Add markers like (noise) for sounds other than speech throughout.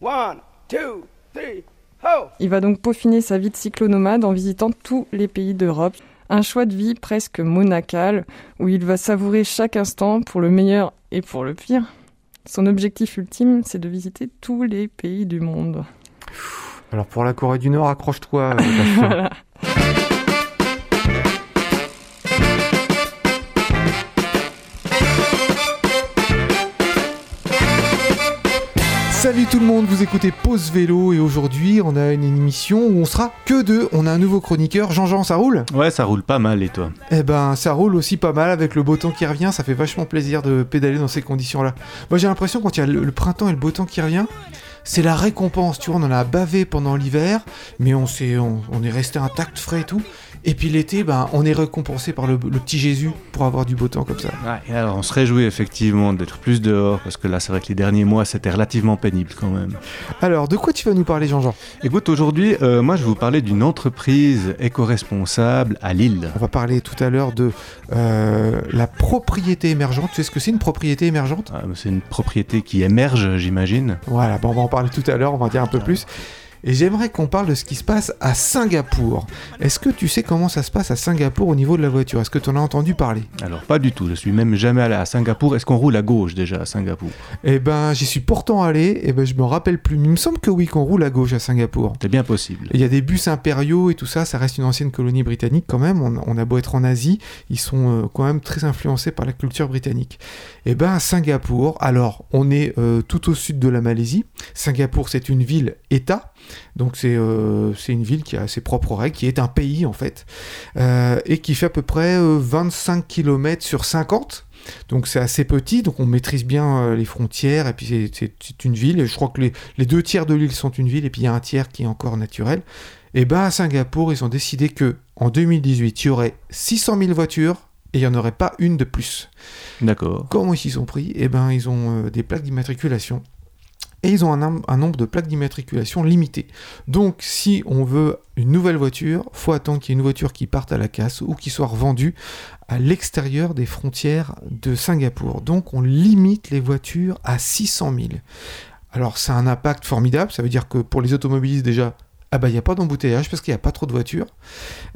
One, two, three, ho! Il va donc peaufiner sa vie de cyclonomade en visitant tous les pays d'Europe. Un choix de vie presque monacal où il va savourer chaque instant pour le meilleur et pour le pire. Son objectif ultime, c'est de visiter tous les pays du monde. Alors pour la Corée du Nord, accroche-toi. euh, (laughs) Salut tout le monde, vous écoutez Pause Vélo et aujourd'hui on a une émission où on sera que deux. On a un nouveau chroniqueur, Jean-Jean, ça roule? Ouais, ça roule pas mal et toi? Eh ben ça roule aussi pas mal avec le beau temps qui revient, ça fait vachement plaisir de pédaler dans ces conditions-là. Moi j'ai l'impression quand il y a le, le printemps et le beau temps qui revient, c'est la récompense, tu vois, on en a bavé pendant l'hiver, mais on, on, on est resté intact, frais et tout. Et puis l'été, ben, on est récompensé par le, le petit Jésus pour avoir du beau temps comme ça. Ouais, et alors on se réjouit effectivement d'être plus dehors parce que là c'est vrai que les derniers mois c'était relativement pénible quand même. Alors, de quoi tu vas nous parler, Jean-Jean? Écoute, aujourd'hui, euh, moi je vais vous parler d'une entreprise éco-responsable à Lille. On va parler tout à l'heure de euh, la propriété émergente. Tu sais ce que c'est une propriété émergente? Ah, C'est une propriété qui émerge, j'imagine. Voilà, bon, on va en parler tout à l'heure, on va en dire un peu plus. Et j'aimerais qu'on parle de ce qui se passe à Singapour. Est-ce que tu sais comment ça se passe à Singapour au niveau de la voiture? Est-ce que tu en as entendu parler? Alors pas du tout, je suis même jamais allé à Singapour. Est-ce qu'on roule à gauche déjà à Singapour? Eh ben, j'y suis pourtant allé, et ben je me rappelle plus. Mais il me semble que oui, qu'on roule à gauche à Singapour. C'est bien possible. Il y a des bus impériaux et tout ça, ça reste une ancienne colonie britannique quand même. On, on a beau être en Asie, ils sont euh, quand même très influencés par la culture britannique. Et ben à Singapour, alors on est euh, tout au sud de la Malaisie. Singapour, c'est une ville-État, donc c'est euh, c'est une ville qui a ses propres règles, qui est un pays en fait, euh, et qui fait à peu près euh, 25 km sur 50. Donc c'est assez petit, donc on maîtrise bien euh, les frontières, et puis c'est- une ville, et je crois que les, les deux tiers de l'île sont une ville, et puis il y a un tiers qui est encore naturel. Et ben à Singapour, ils ont décidé que en 2018, il y aurait 600 000 voitures, et il n'y en aurait pas une de plus. D'accord. Comment ils s'y sont pris? Eh ben ils ont euh, des plaques d'immatriculation. Et ils ont un, nom- un nombre de plaques d'immatriculation limité. Donc, si on veut une nouvelle voiture, faut attendre qu'il y ait une voiture qui parte à la casse ou qui soit revendue à l'extérieur des frontières de Singapour. Donc, on limite les voitures à 600 000. Alors, c'est un impact formidable. Ça veut dire que pour les automobilistes, déjà, ah bah, il n'y a pas d'embouteillage parce qu'il n'y a pas trop de voitures.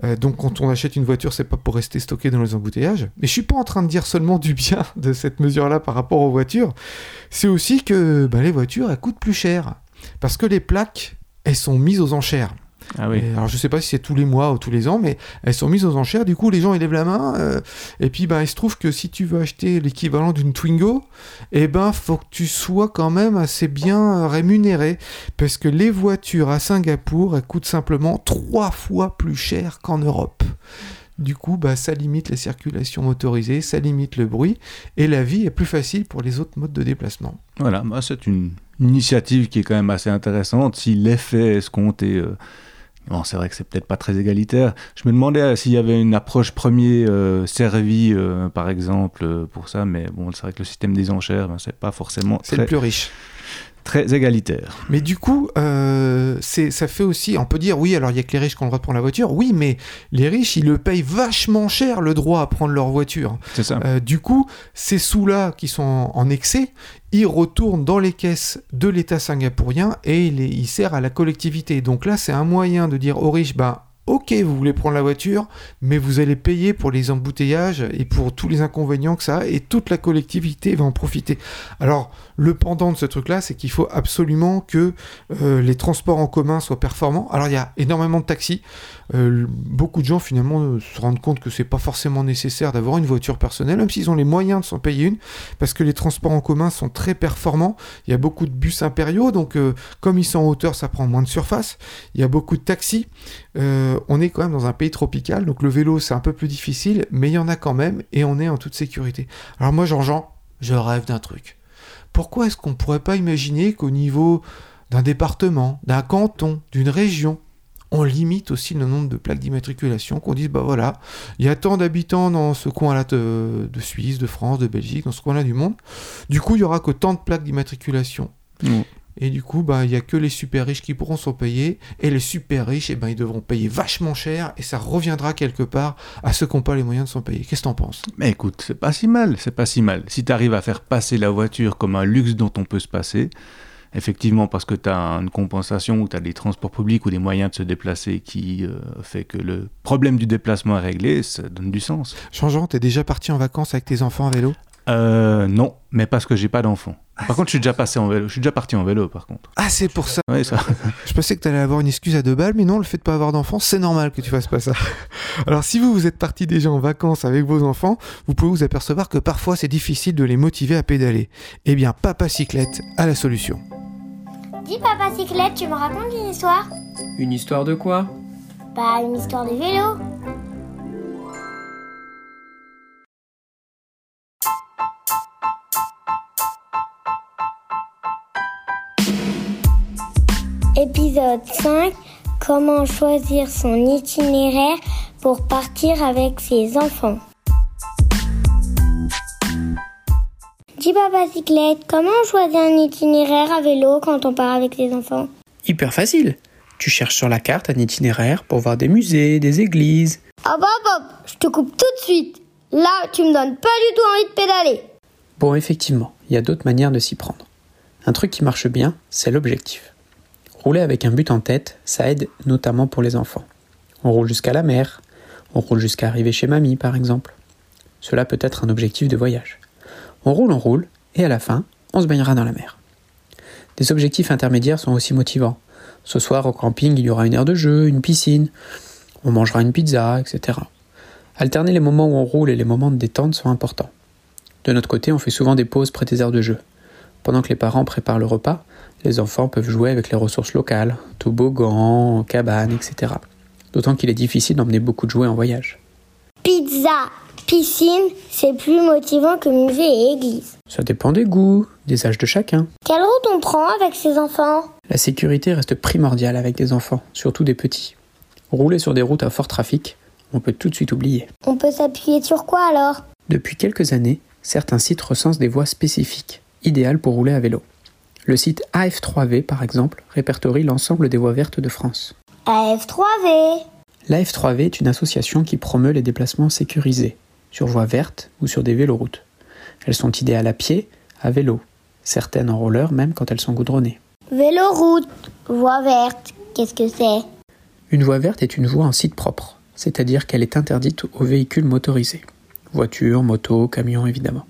Euh, donc, quand on achète une voiture, c'est pas pour rester stocké dans les embouteillages. Mais je suis pas en train de dire seulement du bien (laughs) de cette mesure-là par rapport aux voitures. C'est aussi que bah, les voitures, elles coûtent plus cher. Parce que les plaques, elles sont mises aux enchères. Ah oui. Et alors je sais pas si c'est tous les mois ou tous les ans, mais elles sont mises aux enchères. Du coup, les gens ils lèvent la main. euh, et puis, ben, il se trouve que si tu veux acheter l'équivalent d'une Twingo, eh ben, faut que tu sois quand même assez bien rémunéré, parce que les voitures à Singapour, elles coûtent simplement trois fois plus cher qu'en Europe. Du coup, bah, ça limite la circulation motorisée, ça limite le bruit, et la vie est plus facile pour les autres modes de déplacement. Voilà, bah, c'est une initiative qui est quand même assez intéressante. Si l'effet escompté. euh, Bon, c'est vrai que c'est peut-être pas très égalitaire. Je me demandais euh, s'il y avait une approche premier euh, servi, euh, par exemple, euh, pour ça, mais bon, c'est vrai que le système des enchères, ben, c'est pas forcément C'est le plus riche. Très égalitaire. Mais du coup, euh, c'est, ça fait aussi, on peut dire, oui, alors il y a que les riches qui ont le droit de prendre la voiture. Oui, mais les riches, ils le payent vachement cher le droit à prendre leur voiture. C'est ça. Euh, du coup, ces sous-là qui sont en, en excès, ils retournent dans les caisses de l'État singapourien et ils, les- ils servent à la collectivité. Donc là, c'est un moyen de dire aux riches, ben, ok, vous voulez prendre la voiture, mais vous allez payer pour les embouteillages et pour tous les inconvénients que ça a, et toute la collectivité va en profiter. Alors, le pendant de ce truc-là, c'est qu'il faut absolument que euh, les transports en commun soient performants. Alors, il y a énormément de taxis. Euh, beaucoup de gens, finalement, euh, se rendent compte que c'est pas forcément nécessaire d'avoir une voiture personnelle, même s'ils ont les moyens de s'en payer une, parce que les transports en commun sont très performants. Il y a beaucoup de bus impériaux, donc comme ils sont en hauteur, ça prend moins de surface. Il y a beaucoup de taxis. On est quand même dans un pays tropical, donc le vélo, c'est un peu plus difficile, mais il y en a quand même, et on est en toute sécurité. Alors moi, Jean-Jean, je rêve d'un truc. Pourquoi est-ce qu'on ne pourrait pas imaginer qu'au niveau d'un département, d'un canton, d'une région, on limite aussi le nombre de plaques d'immatriculation, qu'on dise, bah voilà, il y a tant d'habitants dans ce coin-là de, Suisse, de France, de Belgique, dans ce coin-là du monde. Du coup, il y aura que tant de plaques d'immatriculation. Mm. Et du coup, bah, il y a que les super riches qui pourront s'en payer. Et les super riches, eh ben, ils devront payer vachement cher. Et ça reviendra quelque part à ceux qui n'ont pas les moyens de s'en payer. Qu'est-ce que t'en penses? Mais écoute, c'est pas si mal, c'est pas si mal. Si tu arrives à faire passer la voiture comme un luxe dont on peut se passer, effectivement parce que tu as une compensation ou tu as des transports publics ou des moyens de se déplacer qui euh, fait que le problème du déplacement est réglé, ça donne du sens. Jean-Jean, t'es déjà parti en vacances avec tes enfants à vélo? Euh, Non, mais parce que j'ai pas d'enfants. Par contre, je suis déjà passé en vélo. Je suis déjà parti en vélo, par contre. Ah, c'est pour ça. Oui, ça. (laughs) Je pensais que tu allais avoir une excuse à deux balles, mais non, le fait de pas avoir d'enfants, c'est normal que tu fasses pas ça. (laughs) Alors, si vous, vous êtes parti déjà en vacances avec vos enfants, vous pouvez vous apercevoir que parfois c'est difficile de les motiver à pédaler. Eh bien, Papa Cyclette a la solution. Dis papa cyclette, tu me racontes une histoire? Une histoire de quoi? Bah une histoire de vélo. Épisode 5 Comment choisir son itinéraire pour partir avec ses enfants Dis papa cyclette, comment on choisit un itinéraire à vélo quand on part avec ses enfants? Hyper facile. Tu cherches sur la carte un itinéraire pour voir des musées, des églises. Hop hop hop, je te coupe tout de suite. Là, tu me donnes pas du tout envie de pédaler. Bon, effectivement, il y a d'autres manières de s'y prendre. Un truc qui marche bien, c'est l'objectif. Rouler avec un but en tête, ça aide notamment pour les enfants. On roule jusqu'à la mer, on roule jusqu'à arriver chez mamie par exemple. Cela peut être un objectif de voyage. On roule, on roule, et à la fin, on se baignera dans la mer. Des objectifs intermédiaires sont aussi motivants. Ce soir au camping, il y aura une aire de jeu, une piscine, on mangera une pizza, etc. Alterner les moments où on roule et les moments de détente sont importants. De notre côté, on fait souvent des pauses près des aires de jeu. Pendant que les parents préparent le repas, les enfants peuvent jouer avec les ressources locales, toboggans, cabanes, etc. D'autant qu'il est difficile d'emmener beaucoup de jouets en voyage. Pizza, piscine, c'est plus motivant que musée et église. Ça dépend des goûts, des âges de chacun. Quelle route on prend avec ses enfants? La sécurité reste primordiale avec des enfants, surtout des petits. Rouler sur des routes à fort trafic, on peut tout de suite oublier. On peut s'appuyer sur quoi alors? Depuis quelques années, certains sites recensent des voies spécifiques, idéales pour rouler à vélo. Le site AF3V, par exemple, répertorie l'ensemble des voies vertes de France. AF3V. L'AF3V est une association qui promeut les déplacements sécurisés, sur voies vertes ou sur des véloroutes. Elles sont idéales à pied, à vélo, certaines en roller même quand elles sont goudronnées. Véloroute, voie verte, qu'est-ce que c'est? Une voie verte est une voie en site propre, c'est-à-dire qu'elle est interdite aux véhicules motorisés. Voitures, motos, camions évidemment.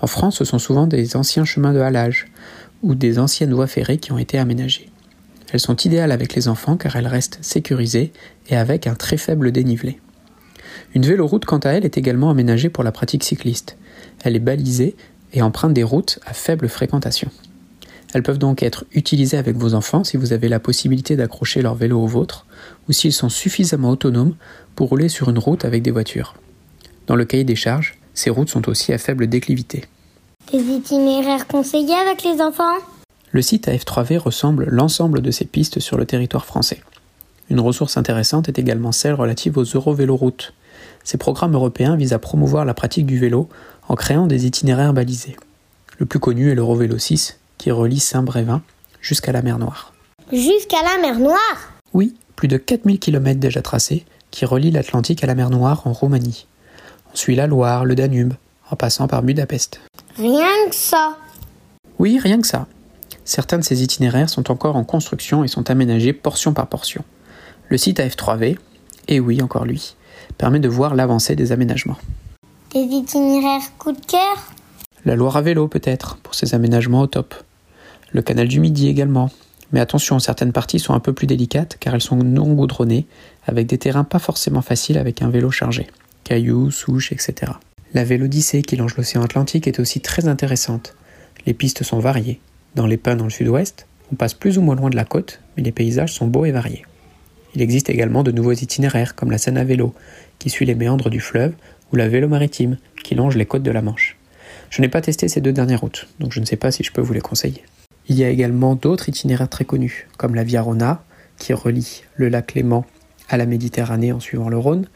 En France, ce sont souvent des anciens chemins de halage ou des anciennes voies ferrées qui ont été aménagées. Elles sont idéales avec les enfants car elles restent sécurisées et avec un très faible dénivelé. Une véloroute, quant à elle, est également aménagée pour la pratique cycliste. Elle est balisée et emprunte des routes à faible fréquentation. Elles peuvent donc être utilisées avec vos enfants si vous avez la possibilité d'accrocher leur vélo au vôtre ou s'ils sont suffisamment autonomes pour rouler sur une route avec des voitures. Dans le cahier des charges, ces routes sont aussi à faible déclivité. Des itinéraires conseillés avec les enfants? Le site AF3V ressemble l'ensemble de ces pistes sur le territoire français. Une ressource intéressante est également celle relative aux Eurovéloroutes. Ces programmes européens visent à promouvoir la pratique du vélo en créant des itinéraires balisés. Le plus connu est l'Eurovélo 6, qui relie Saint-Brévin jusqu'à la mer Noire. Jusqu'à la mer Noire? Oui, plus de 4000 km déjà tracés, qui relient l'Atlantique à la mer Noire en Roumanie. On suit la Loire, le Danube, en passant par Budapest. Rien que ça. Oui, rien que ça. Certains de ces itinéraires sont encore en construction et sont aménagés portion par portion. Le site AF3V, et oui, encore lui, permet de voir l'avancée des aménagements. Des itinéraires coup de cœur? La Loire à vélo peut-être, pour ses aménagements au top. Le canal du Midi également. Mais attention, certaines parties sont un peu plus délicates car elles sont non goudronnées, avec des terrains pas forcément faciles avec un vélo chargé. Cailloux, souches, etc. La Vélodyssée qui longe l'océan Atlantique est aussi très intéressante. Les pistes sont variées. Dans les pins dans le sud-ouest, on passe plus ou moins loin de la côte, mais les paysages sont beaux et variés. Il existe également de nouveaux itinéraires comme la Seine à vélo, qui suit les méandres du fleuve, ou la Vélo maritime, qui longe les côtes de la Manche. Je n'ai pas testé ces deux dernières routes, donc je ne sais pas si je peux vous les conseiller. Il y a également d'autres itinéraires très connus, comme la Via Rona, qui relie le lac Léman à la Méditerranée en suivant le Rhône.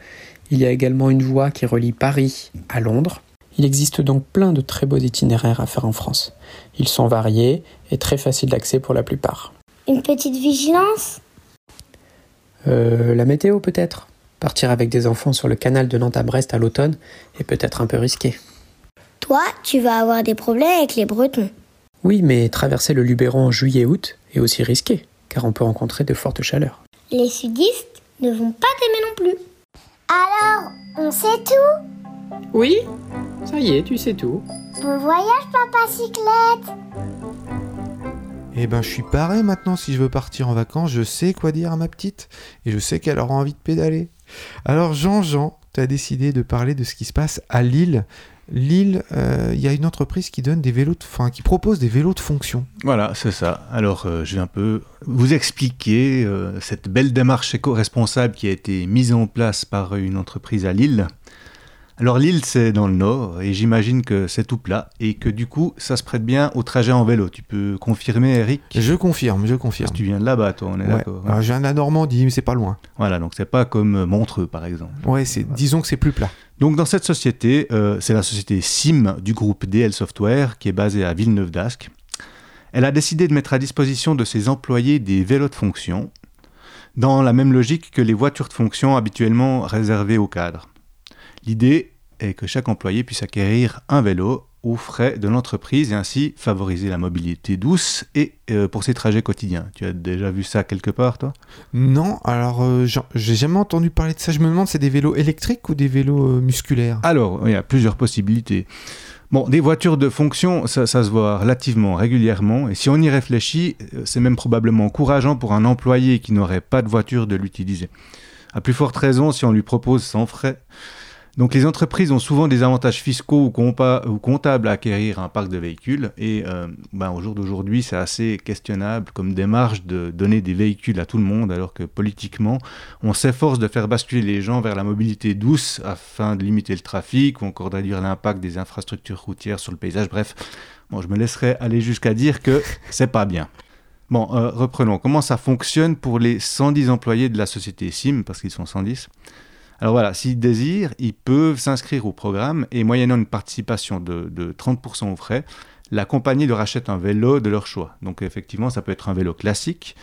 Il y a également une voie qui relie Paris à Londres. Il existe donc plein de très beaux itinéraires à faire en France. Ils sont variés et très faciles d'accès pour la plupart. Une petite vigilance? Euh, la météo peut-être? Partir avec des enfants sur le canal de Nantes à Brest à l'automne est peut-être un peu risqué. Toi, tu vas avoir des problèmes avec les Bretons. Oui, mais traverser le Luberon en juillet-août est aussi risqué, car on peut rencontrer de fortes chaleurs. Les sudistes ne vont pas t'aimer non plus. Alors, on sait tout? Oui Ça y est, tu sais tout. Bon voyage, papa cyclette Eh ben, je suis pareil maintenant. Si je veux partir en vacances, je sais quoi dire à ma petite. Et je sais qu'elle aura envie de pédaler. Alors, Jean-Jean, tu as décidé de parler de ce qui se passe à Lille. Lille, euh, il y a une entreprise qui donne des vélos, qui propose des vélos de fonction. Voilà, c'est ça. Alors, euh, je vais un peu vous expliquer euh, cette belle démarche éco-responsable qui a été mise en place par une entreprise à Lille. Alors, Lille, c'est dans le nord, et j'imagine que c'est tout plat, et que du coup, ça se prête bien au trajet en vélo. Tu peux confirmer, Eric? Je confirme, je Parce confirme. que tu viens de là-bas, toi, on est Ouais. d'accord. Alors, je viens de la Normandie, mais c'est pas loin. Voilà, donc c'est pas comme Montreux, par exemple. Ouais, c'est, disons que c'est plus plat. Donc dans cette société, euh, c'est la société SIM du groupe DL Software qui est basée à Villeneuve d'Ascq. Elle a décidé de mettre à disposition de ses employés des vélos de fonction, dans la même logique que les voitures de fonction habituellement réservées aux cadres. L'idée est que chaque employé puisse acquérir un vélo aux frais de l'entreprise et ainsi favoriser la mobilité douce et euh, pour ses trajets quotidiens. Tu as déjà vu ça quelque part, toi? Non, alors, euh, j'ai jamais entendu parler de ça. Je me demande, c'est des vélos électriques ou des vélos euh, musculaires? Alors, il y a plusieurs possibilités. Bon, des voitures de fonction, ça, ça se voit relativement régulièrement, et si on y réfléchit, euh, c'est même probablement encourageant pour un employé qui n'aurait pas de voiture de l'utiliser. À plus forte raison si on lui propose sans frais. Donc les entreprises ont souvent des avantages fiscaux ou, comptables à acquérir un parc de véhicules, et euh, ben, au jour d'aujourd'hui, c'est assez questionnable comme démarche de donner des véhicules à tout le monde, alors que politiquement, on s'efforce de faire basculer les gens vers la mobilité douce afin de limiter le trafic ou encore de l'impact des infrastructures routières sur le paysage. Bref, je me laisserai aller jusqu'à dire que (laughs) c'est pas bien. Bon, euh, reprenons. Comment ça fonctionne pour les 110 employés de la société SIM, parce qu'ils sont 110 Alors voilà, s'ils désirent, ils peuvent s'inscrire au programme et moyennant une participation de, de 30% aux frais, la compagnie leur achète un vélo de leur choix. Donc effectivement, ça peut être un vélo classique,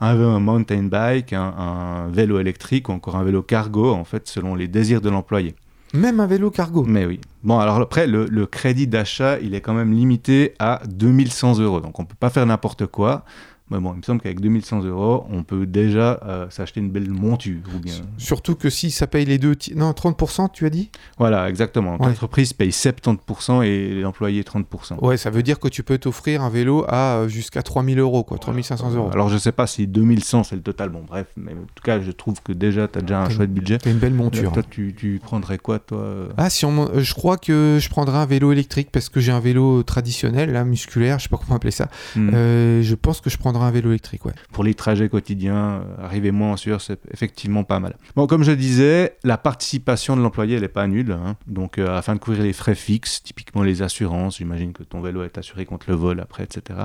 un, un mountain bike, un, un vélo électrique ou encore un vélo cargo, en fait, selon les désirs de l'employé. Même un vélo cargo. Mais oui. Bon, alors après, le, le crédit d'achat, il est quand même limité à 2100 euros. Donc on ne peut pas faire n'importe quoi. Mais bon, il me semble qu'avec 2100 euros, on peut déjà euh, s'acheter une belle monture. Ou bien... Surtout que si ça paye les deux... Non, 30%, tu as dit? Voilà, exactement. Ouais. L'entreprise paye 70% et l'employé 30%. Ouais, ça veut dire que tu peux t'offrir un vélo à euh, jusqu'à 3000 euros, quoi, 3500 euros. Alors je sais pas si 2100 c'est le total, bon bref, mais en tout cas je trouve que déjà tu as déjà un chouette budget. T'as une belle monture. Toi tu, tu prendrais quoi toi euh? Ah, si on, je crois que je prendrais un vélo électrique parce que j'ai un vélo traditionnel, là, musculaire, je sais pas comment appeler ça. Hmm. Euh, je pense que je prendrais un vélo électrique, ouais. Pour les trajets quotidiens, euh, arriver moins en sueur, c'est effectivement pas mal. Bon, comme je disais, la participation de l'employé, elle n'est pas nulle. hein. Donc, euh, afin de couvrir les frais fixes, typiquement les assurances, j'imagine que ton vélo est assuré contre le vol après, etc.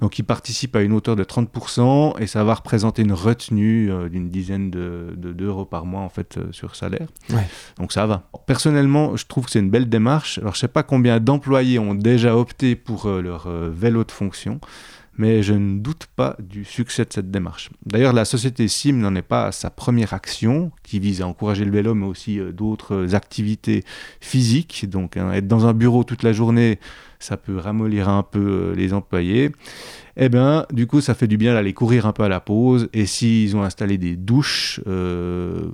Donc, il participe à une hauteur de 30% et ça va représenter une retenue euh, d'une dizaine de- de- d'euros par mois, en fait, euh, sur salaire. Ouais. Donc, ça va. Personnellement, je trouve que c'est une belle démarche. Alors, je sais pas combien d'employés ont déjà opté pour leur vélo de fonction mais je ne doute pas du succès de cette démarche. D'ailleurs, la société SIM n'en est pas à sa première action, qui vise à encourager le vélo, mais aussi euh, d'autres activités physiques. Donc, hein, être dans un bureau toute la journée, ça peut ramollir un peu euh, les employés. Eh bien, du coup, ça fait du bien d'aller courir un peu à la pause. Et s'ils ont installé des douches, euh,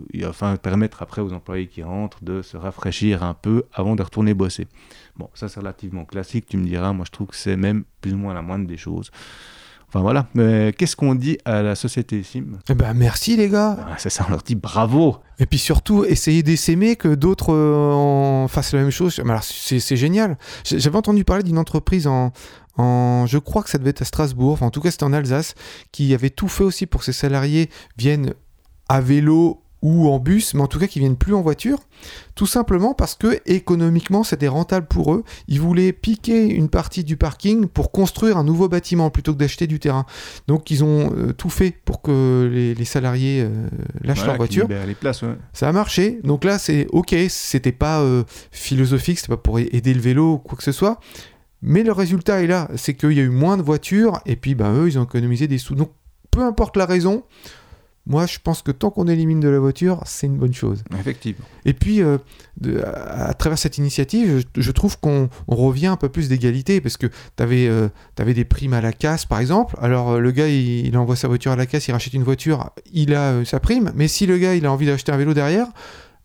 permettre après aux employés qui rentrent de se rafraîchir un peu avant de retourner bosser. Bon, ça c'est relativement classique, tu me diras. Moi, je trouve que c'est même plus ou moins la moindre des choses. Enfin voilà. Mais qu'est-ce qu'on dit à la société SIM? Eh ben, merci les gars. Ah, C'est ça, on leur dit bravo. Et puis surtout, essayer d'essaimer que d'autres euh, en fassent la même chose. Mais alors, c'est génial. J'avais entendu parler d'une entreprise en, en. Je crois que ça devait être à Strasbourg, enfin, en tout cas, c'était en Alsace, qui avait tout fait aussi pour que ses salariés viennent à vélo ou en bus, mais en tout cas qui viennent plus en voiture, tout simplement parce que économiquement c'était rentable pour eux. Ils voulaient piquer une partie du parking pour construire un nouveau bâtiment plutôt que d'acheter du terrain. Donc ils ont euh, tout fait pour que les, les salariés euh, lâchent Voilà, leur voiture. les places. ouais. Ça a marché. Donc là, c'est ok. C'était pas euh, philosophique, c'était pas pour aider le vélo ou quoi que ce soit. Mais le résultat est là. C'est qu'il y a eu moins de voitures et puis bah, eux, ils ont économisé des sous. Donc peu importe la raison, Moi, je pense que tant qu'on élimine de la voiture, c'est une bonne chose. Effectivement. Et puis, euh, de- à, à travers cette initiative, je, je trouve qu'on on revient un peu plus d'égalité parce que tu avais, des primes à la casse, par exemple. Alors, euh, le gars, il, il envoie sa voiture à la casse, il rachète une voiture, il a euh, sa prime. Mais si le gars, il a envie d'acheter un vélo derrière,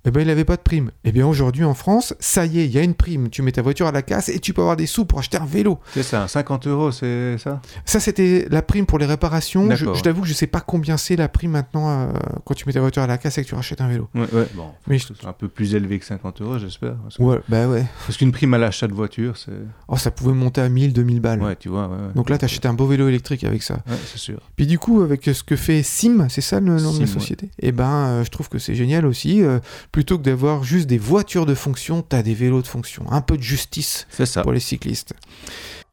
eh ben, il n'avait pas de prime. Eh bien, aujourd'hui, en France, ça y est, il y a une prime. Tu mets ta voiture à la casse et tu peux avoir des sous pour acheter un vélo. C'est ça, 50 euros, c'est ça? Ça, c'était la prime pour les réparations. Je, t'avoue que je sais pas combien c'est la prime maintenant euh, quand tu mets ta voiture à la casse et que tu rachètes un vélo. Ouais, ouais, bon. Mais je- un peu plus élevé que 50 euros, j'espère. Ouais, bah ouais. Parce qu'une prime à l'achat de voiture, c'est. Oh, ça pouvait monter à 1000, 2000 balles. Ouais, tu vois, ouais. ouais. Donc là, t'achètes un beau vélo électrique avec ça. Ouais, c'est sûr. Puis du coup, avec ce que fait Sim, c'est ça le nom de la société? Eh ben, euh, je trouve que c'est génial aussi. euh, plutôt que d'avoir juste des voitures de fonction, t'as des vélos de fonction. Un peu de justice C'est ça. pour les cyclistes.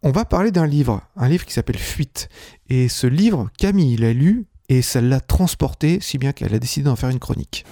On va parler d'un livre, un livre qui s'appelle Fuite. Et ce livre, Camille l'a lu et ça l'a transporté, si bien qu'elle a décidé d'en faire une chronique.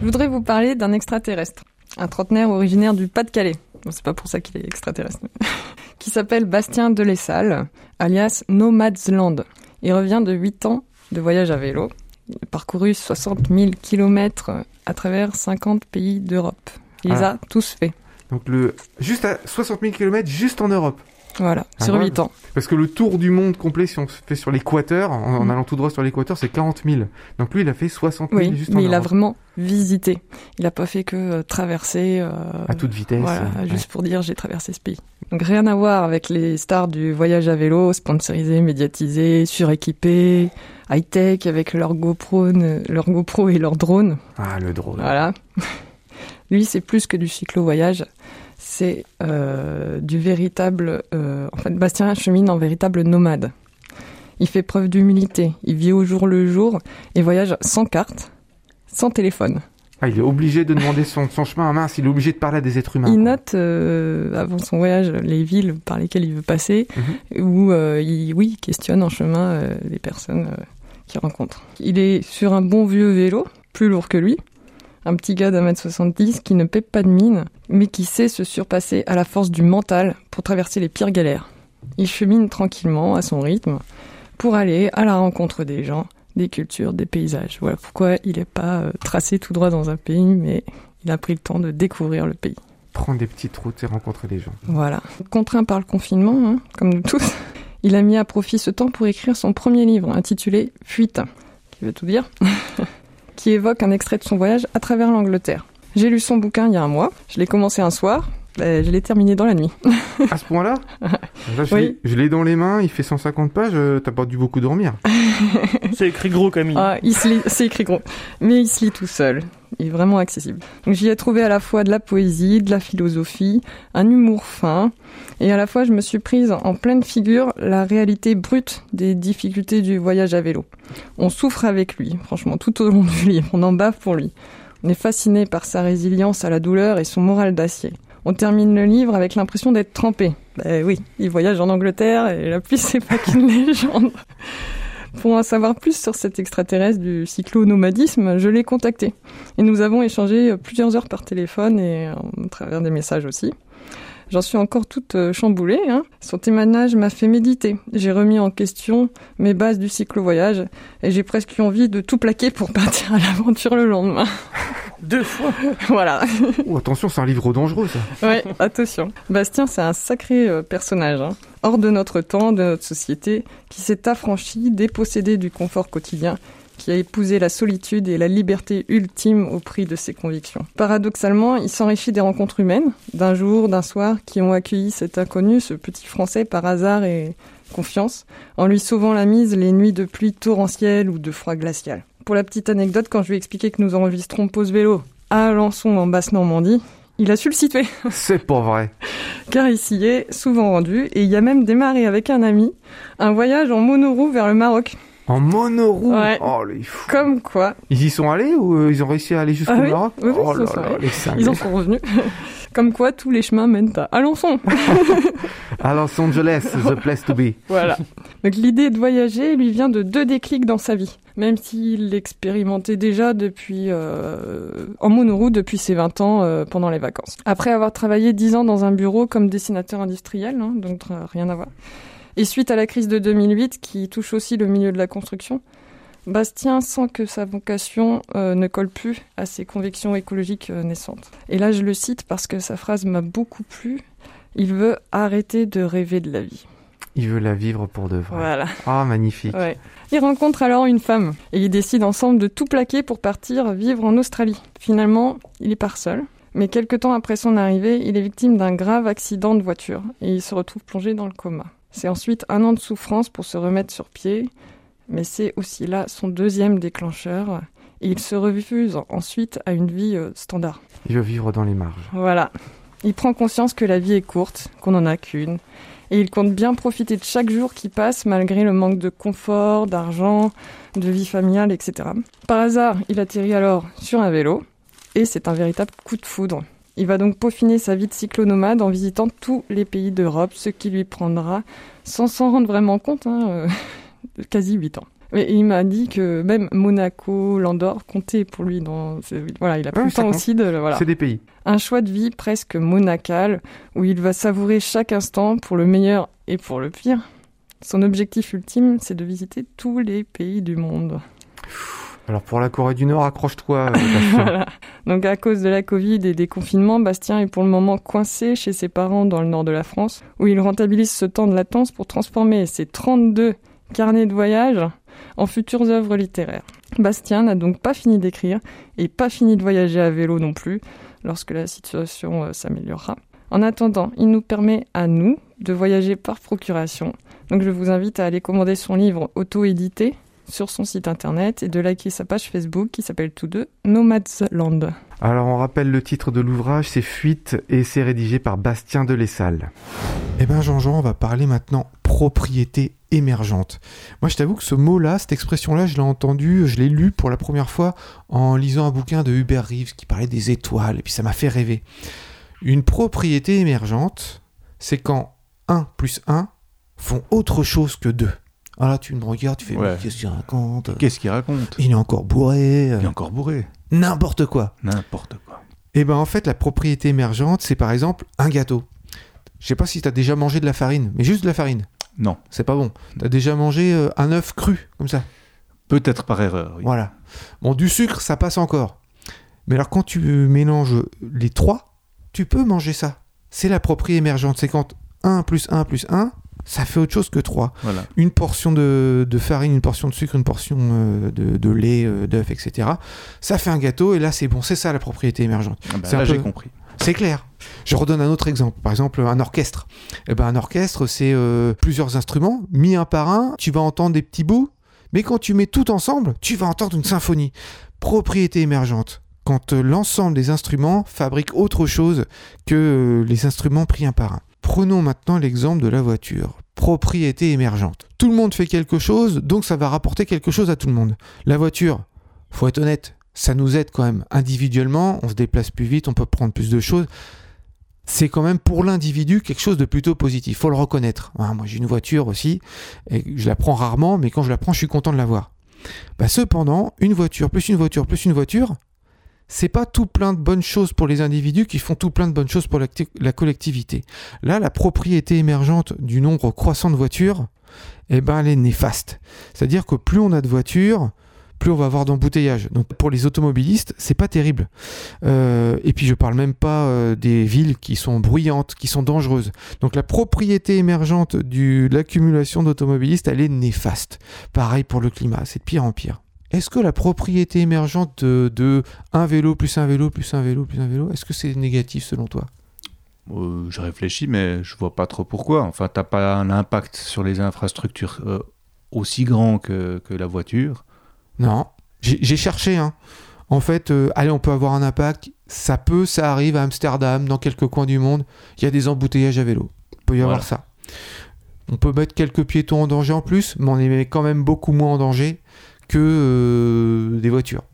Je voudrais vous parler d'un extraterrestre, un trentenaire originaire du Pas-de-Calais. Bon, c'est pas pour ça qu'il est extraterrestre. (laughs) qui s'appelle Bastien Delessal, alias Nomadsland. Il revient de 8 ans de voyage à vélo. Il a parcouru 60 000 kilomètres à travers 50 pays d'Europe. Il les a tous faits. Donc le juste à 60 000 km juste en Europe. Voilà, Ah sur ouais. 8 ans. Parce que le tour du monde complet, si on se fait sur l'équateur, en, en Mm. allant tout droit sur l'équateur, c'est 40 000. Donc lui, il a fait 60 000 Oui, juste en mais il a vraiment visité. Il n'a pas fait que euh, traverser. euh, À toute vitesse. Voilà, euh, juste pour dire j'ai traversé ce pays. Donc rien à voir avec les stars du voyage à vélo, sponsorisés, médiatisés, suréquipés, high-tech avec leur GoPro, ne- leur GoPro et leur drone. Ah, le drôle. Voilà. (laughs) Lui, c'est plus que du cyclo-voyage. C'est euh, du véritable... euh, en fait, Bastien chemine en véritable nomade. Il fait preuve d'humilité. Il vit au jour le jour et voyage sans carte, sans téléphone. Ah, il est obligé de demander son, son chemin à mince, il est obligé de parler à des êtres humains. Il note euh, avant son voyage les villes par lesquelles il veut passer, Mhm. où il, oui, il questionne en chemin les personnes qu'il rencontre. Il est sur un bon vieux vélo, plus lourd que lui, un petit gars d'un mètre 70 qui ne paie pas de mine, mais qui sait se surpasser à la force du mental pour traverser les pires galères. Il chemine tranquillement, à son rythme, pour aller à la rencontre des gens, des cultures, des paysages. Voilà pourquoi il n'est pas euh, tracé tout droit dans un pays, mais il a pris le temps de découvrir le pays. Prendre des petites routes et rencontrer des gens. Voilà. Contraint par le confinement, hein, comme nous tous, il a mis à profit ce temps pour écrire son premier livre intitulé Fuite, qui veut tout dire, (laughs) qui évoque un extrait de son voyage à travers l'Angleterre. J'ai lu son bouquin il y a un mois, je l'ai commencé un soir, je l'ai terminé dans la nuit. À ce point-là? (laughs) Là, je Oui. l'ai- je l'ai dans les mains, il fait 150 pages, euh, t'as pas dû beaucoup dormir. (laughs) (laughs) C'est écrit gros, Camille. Ah, il se lit, c'est écrit gros, mais il se lit tout seul. Il est vraiment accessible. Donc j'y ai trouvé à la fois de la poésie, de la philosophie, un humour fin, et à la fois je me suis prise en pleine figure la réalité brute des difficultés du voyage à vélo. On souffre avec lui, franchement, tout au long du livre, on en bave pour lui. On est fasciné par sa résilience à la douleur et son moral d'acier. On termine le livre avec l'impression d'être trempé. Ben oui, il voyage en Angleterre et la pluie c'est pas qu'une (laughs) légende. Pour en savoir plus sur cet extraterrestre du cyclo-nomadisme, je l'ai contacté. Et nous avons échangé plusieurs heures par téléphone et à travers des messages aussi. J'en suis encore toute euh, chamboulée. Hein. Son témoignage m'a fait méditer. J'ai remis en question mes bases du cyclo-voyage et j'ai presque eu envie de tout plaquer pour (laughs) partir à l'aventure le lendemain. Deux fois. (laughs) voilà. (laughs) Oh, attention, c'est un livre dangereux, ça. Ouais, attention. Bastien, c'est un sacré euh, personnage, hein. hors de notre temps, de notre société, qui s'est affranchi, dépossédé du confort quotidien, qui a épousé la solitude et la liberté ultime au prix de ses convictions. Paradoxalement, il s'enrichit des rencontres humaines, d'un jour, d'un soir, qui ont accueilli cet inconnu, ce petit Français, par hasard et confiance, en lui sauvant la mise les nuits de pluie torrentielle ou de froid glacial. Pour la petite anecdote, quand je lui ai expliqué que nous enregistrons Pause Vélo à Alençon en Basse-Normandie, il a su le situer (laughs) C'est pas vrai. car il s'y est souvent rendu et il a même démarré avec un ami un voyage en monoroue vers le Maroc. En monoroue Ouais. Oh, les fous. Comme quoi, Ils y sont allés ou euh, ils ont réussi à aller jusqu'au Ah oui, Maroc oui, oui, Oh là là, ils en sont revenus. (laughs) Comme quoi, tous les chemins mènent à Alençon. Los Angeles, the place to be. voilà. Donc l'idée de voyager lui vient de deux déclics dans sa vie, même s'il l'expérimentait déjà depuis euh, en monoroue depuis ses 20 ans euh, pendant les vacances. Après avoir travaillé 10 ans dans un bureau comme dessinateur industriel, hein, donc euh, rien à voir. Et suite à la crise de 2008 qui touche aussi le milieu de la construction, Bastien sent que sa vocation euh, ne colle plus à ses convictions écologiques euh, naissantes. Et là, je le cite parce que sa phrase m'a beaucoup plu. Il veut arrêter de rêver de la vie. Il veut la vivre pour de vrai. Voilà. Ah, magnifique. Ouais. Ils rencontrent alors une femme et ils décident ensemble de tout plaquer pour partir vivre en Australie. Finalement, il est part seul. Mais quelque temps après son arrivée, il est victime d'un grave accident de voiture et il se retrouve plongé dans le coma. C'est ensuite un an de souffrance pour se remettre sur pied, mais c'est aussi là son deuxième déclencheur et il se refuse ensuite à une vie euh, standard. Il veut vivre dans les marges. Voilà. Il prend conscience que la vie est courte, qu'on n'en a qu'une, et il compte bien profiter de chaque jour qui passe malgré le manque de confort, d'argent, de vie familiale, etc. Par hasard, il atterrit alors sur un vélo, et c'est un véritable coup de foudre. Il va donc peaufiner sa vie de cyclonomade en visitant tous les pays d'Europe, ce qui lui prendra, sans s'en rendre vraiment compte, hein, euh, quasi 8 ans. Et il m'a dit que même Monaco, l'Andorre comptaient pour lui. Dans... Voilà, il a plus Ouais, le temps aussi de... Voilà. C'est des pays. Un choix de vie presque monacal, où il va savourer chaque instant pour le meilleur et pour le pire. Son objectif ultime, c'est de visiter tous les pays du monde. Alors pour la Corée du Nord, accroche-toi. euh. (laughs) Voilà. Donc à cause de la Covid et des confinements, Bastien est pour le moment coincé chez ses parents dans le nord de la France, où il rentabilise ce temps de latence pour transformer ses 32 carnets de voyage en futures œuvres littéraires. Bastien n'a donc pas fini d'écrire et pas fini de voyager à vélo non plus, lorsque la situation euh, s'améliorera. En attendant, il nous permet à nous de voyager par procuration. Donc je vous invite à aller commander son livre auto-édité sur son site internet et de liker sa page Facebook qui s'appelle tous deux Nomadsland. Alors on rappelle le titre de l'ouvrage, c'est Fuite et c'est rédigé par Bastien de Lessal. Eh ben Jean-Jean, on va parler maintenant propriété émergente. Moi je t'avoue que ce mot-là, cette expression-là, je l'ai entendu, je l'ai lu pour la première fois en lisant un bouquin de Hubert Reeves qui parlait des étoiles et puis ça m'a fait rêver. Une propriété émergente, c'est quand 1 plus 1 font autre chose que 2. Ah là tu me regardes, tu fais Ouais. qu'est-ce qu'il raconte? Qu'est-ce qu'il raconte? Il est encore bourré, Il est encore bourré. n'importe quoi. N'importe quoi. Eh ben en fait, la propriété émergente, c'est par exemple un gâteau. Je sais pas si tu as déjà mangé de la farine, mais juste de la farine. Non. C'est pas bon. Tu as déjà mangé euh, un œuf cru, comme ça. Peut-être par erreur, oui. Voilà. Bon, du sucre, ça passe encore. Mais alors, quand tu mélanges les trois, tu peux manger ça. C'est la propriété émergente. C'est quand 1 plus 1 plus 1, ça fait autre chose que 3. Voilà. Une portion de, de farine, une portion de sucre, une portion euh, de, de lait, euh, d'œuf, etc. Ça fait un gâteau, et là, c'est bon. C'est ça la propriété émergente. Ah bah là, peu- j'ai compris. C'est clair. Je redonne un autre exemple. Par exemple, un orchestre. Eh ben, un orchestre, c'est euh, plusieurs instruments mis un par un. Tu vas entendre des petits bouts, mais quand tu mets tout ensemble, tu vas entendre une symphonie. Propriété émergente. Quand euh, l'ensemble des instruments fabrique autre chose que les instruments pris un par un. Prenons maintenant l'exemple de la voiture. Propriété émergente. Tout le monde fait quelque chose, donc ça va rapporter quelque chose à tout le monde. La voiture, faut être honnête, ça nous aide quand même individuellement, on se déplace plus vite, on peut prendre plus de choses. C'est quand même pour l'individu quelque chose de plutôt positif, faut le reconnaître. Ah, moi j'ai une voiture aussi, et je la prends rarement, mais quand je la prends, je suis content de l'avoir. Bah, cependant, une voiture, plus une voiture, plus une voiture, c'est pas tout plein de bonnes choses pour les individus qui font tout plein de bonnes choses pour la collectivité. Là, la propriété émergente du nombre croissant de voitures, eh ben, elle est néfaste. C'est-à-dire que plus on a de voitures, plus on va avoir d'embouteillages. Donc pour les automobilistes, c'est pas terrible. Euh, et puis je parle même pas euh, des villes qui sont bruyantes, qui sont dangereuses. Donc la propriété émergente de l'accumulation d'automobilistes, elle est néfaste. Pareil pour le climat, c'est de pire en pire. Est-ce que la propriété émergente de, de un vélo plus un vélo plus un vélo plus un vélo, est-ce que c'est négatif selon toi? Euh, je réfléchis, mais je vois pas trop pourquoi. Enfin, t'as pas un impact sur les infrastructures euh, aussi grand que, que la voiture. Non. J'ai cherché, hein. En fait, euh, allez, on peut avoir un impact. Ça peut, ça arrive à Amsterdam, dans quelques coins du monde. Il y a des embouteillages à vélo. Il peut y avoir ça. On peut mettre quelques piétons en danger en plus, mais on les met quand même beaucoup moins en danger que euh, des voitures.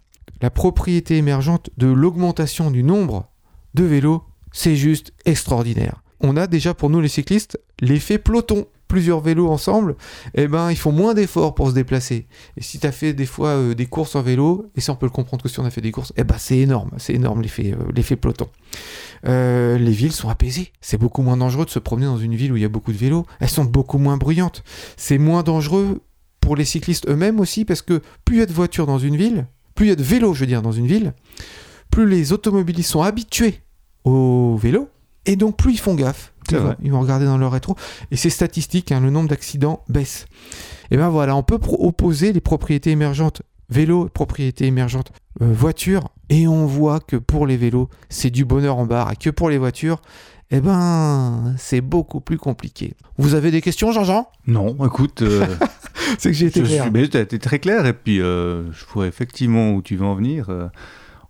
La propriété émergente de l'augmentation du nombre de vélos, c'est juste extraordinaire. On a déjà pour nous les cyclistes l'effet peloton. Plusieurs vélos ensemble, eh ben, ils font moins d'efforts pour se déplacer. Et si tu as fait des fois euh, des courses en vélo, et ça on peut le comprendre que si on a fait des courses, eh ben, c'est énorme, c'est énorme l'effet euh, peloton. Les villes sont apaisées. C'est beaucoup moins dangereux de se promener dans une ville où il y a beaucoup de vélos. Elles sont beaucoup moins bruyantes. C'est moins dangereux pour les cyclistes eux-mêmes aussi, parce que plus il y a de voitures dans une ville, plus il y a de vélos, je veux dire, dans une ville, plus les automobilistes sont habitués au vélo, et donc plus ils font gaffe. Ils vont, vrai. ils vont regarder dans leur rétro, et c'est statistique, hein, le nombre d'accidents baisse. Et ben voilà, on peut opposer les propriétés émergentes vélo, propriétés émergentes euh, voiture, et on voit que pour les vélos, c'est du bonheur en barre, et que pour les voitures, eh ben, c'est beaucoup plus compliqué. Vous avez des questions, Jean-Jean? Non, écoute, euh, (laughs) C'est que j'ai été clair. mais t'as été très clair et puis euh, je vois effectivement où tu veux en venir.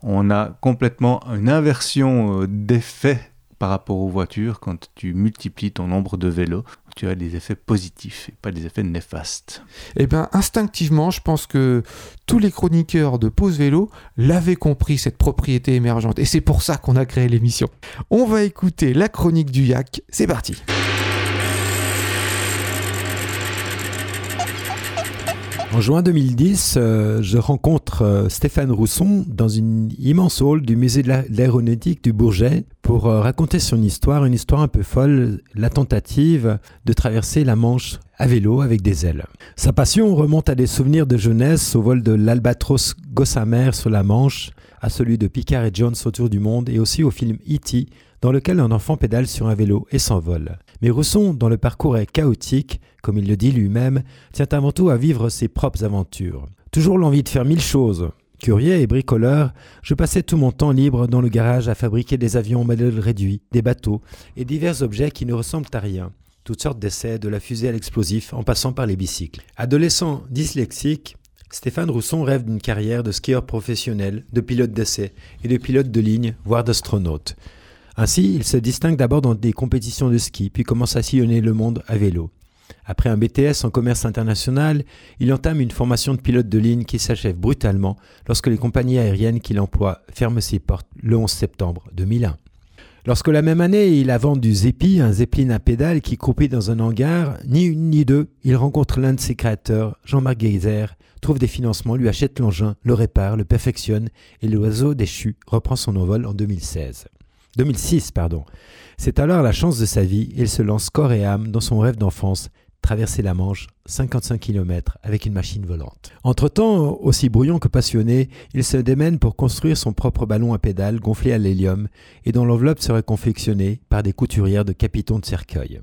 on a complètement une inversion d'effet par rapport aux voitures quand tu multiplies ton nombre de vélos. Tu as des effets positifs et pas des effets néfastes. Eh bien, instinctivement, je pense que tous les chroniqueurs de Pause Vélo l'avaient compris, cette propriété émergente. Et c'est pour ça qu'on a créé l'émission. On va écouter la chronique du Yak. C'est parti. En juin 2010, euh, je rencontre euh, Stéphane Rousson dans une immense hall du musée de la- de l'aéronautique du Bourget pour euh, raconter son histoire, une histoire un peu folle, la tentative de traverser la Manche à vélo avec des ailes. Sa passion remonte à des souvenirs de jeunesse, au vol de l'Albatros Gossamer sur la Manche, à celui de Picard et Jones autour du monde et aussi au film E.T. dans lequel un enfant pédale sur un vélo et s'envole. Mais Rousson, dont le parcours est chaotique, comme il le dit lui-même, tient avant tout à vivre ses propres aventures. Toujours l'envie de faire mille choses. Curieux et bricoleur, je passais tout mon temps libre dans le garage à fabriquer des avions modèles réduits, des bateaux et divers objets qui ne ressemblent à rien. Toutes sortes d'essais, de la fusée à l'explosif, en passant par les bicycles. Adolescent dyslexique, Stéphane Rousson rêve d'une carrière de skieur professionnel, de pilote d'essai et de pilote de ligne, voire d'astronaute. Ainsi, il se distingue d'abord dans des compétitions de ski, puis commence à sillonner le monde à vélo. Après un BTS en commerce international, il entame une formation de pilote de ligne qui s'achève brutalement lorsque les compagnies aériennes qu'il emploie ferment ses portes le 11 septembre 2001. Lorsque la même année, il a vendu Zepi, un Zeppelin à pédales qui croupit dans un hangar, ni une ni deux, il rencontre l'un de ses créateurs, Jean-Marc Geyser, trouve des financements, lui achète l'engin, le répare, le perfectionne, et l'oiseau déchu reprend son envol en 2016. 2006, pardon. C'est alors la chance de sa vie, il se lance corps et âme dans son rêve d'enfance, traverser la Manche, 55 km, avec une machine volante. Entre-temps, aussi brouillon que passionné, il se démène pour construire son propre ballon à pédales gonflé à l'hélium et dont l'enveloppe serait confectionnée par des couturières de capitons de cercueil.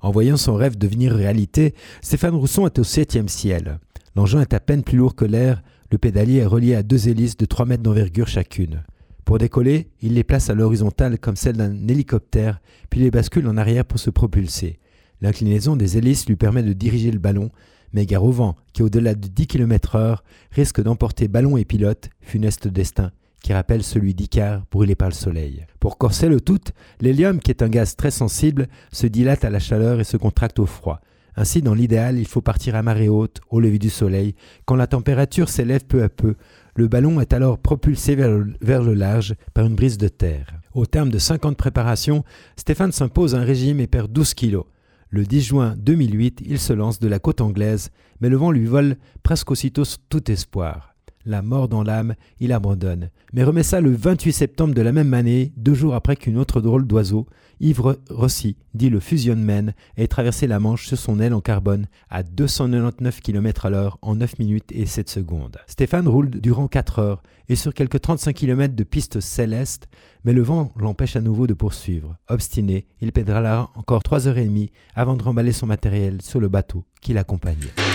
En voyant son rêve devenir réalité, Stéphane Rousson est au septième ciel. L'engin est à peine plus lourd que l'air, le pédalier est relié à deux hélices de 3 mètres d'envergure chacune. Pour décoller, il les place à l'horizontale comme celle d'un hélicoptère, puis les bascule en arrière pour se propulser. L'inclinaison des hélices lui permet de diriger le ballon, mais gare au vent, qui au-delà de 10 km heure risque d'emporter ballon et pilote, funeste destin, qui rappelle celui d'Icare brûlé par le soleil. Pour corser le tout, l'hélium, qui est un gaz très sensible, se dilate à la chaleur et se contracte au froid. Ainsi, dans l'idéal, il faut partir à marée haute, au lever du soleil. Quand la température s'élève peu à peu, le ballon est alors propulsé vers le, large par une brise de terre. Au terme de 50 préparations, Stéphane s'impose un régime et perd 12 kilos. Le 10 juin 2008, il se lance de la côte anglaise, mais le vent lui vole presque aussitôt tout espoir. La mort dans l'âme, il abandonne, mais remet ça le 28 septembre de la même année, deux jours après qu'une autre drôle d'oiseau, Yves Rossi, dit le Fusion Man, ait traversé la Manche sur son aile en carbone à 299 km à l'heure en 9 minutes et 7 secondes. Stéphane roule durant 4 heures et sur quelques 35 km de piste céleste, mais le vent l'empêche à nouveau de poursuivre. Obstiné, il pédalera encore 3 heures et demie avant de remballer son matériel sur le bateau qui l'accompagnait.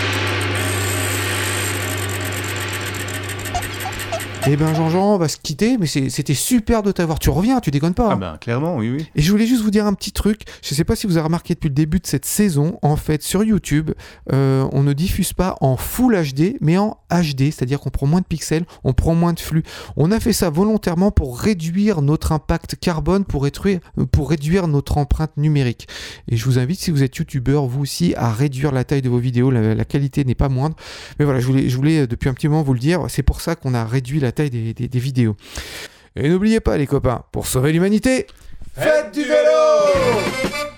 Eh ben Jean-Jean, on va se quitter, mais c'était super de t'avoir. Tu reviens, tu déconnes pas. Ah hein. ben clairement, oui, oui. Et je voulais juste vous dire un petit truc. Je sais pas si vous avez remarqué depuis le début de cette saison, en fait, sur YouTube, euh, on ne diffuse pas en Full HD, mais en HD, c'est-à-dire qu'on prend moins de pixels, on prend moins de flux. On a fait ça volontairement pour réduire notre impact carbone, pour réduire, pour réduire notre empreinte numérique. Et je vous invite, si vous êtes YouTubeur, vous aussi, à réduire la taille de vos vidéos. La, la qualité n'est pas moindre. Mais voilà, je voulais, je voulais euh, depuis un petit moment vous le dire. C'est pour ça qu'on a réduit la des vidéos. Et n'oubliez pas, les copains, pour sauver l'humanité, faites du vélo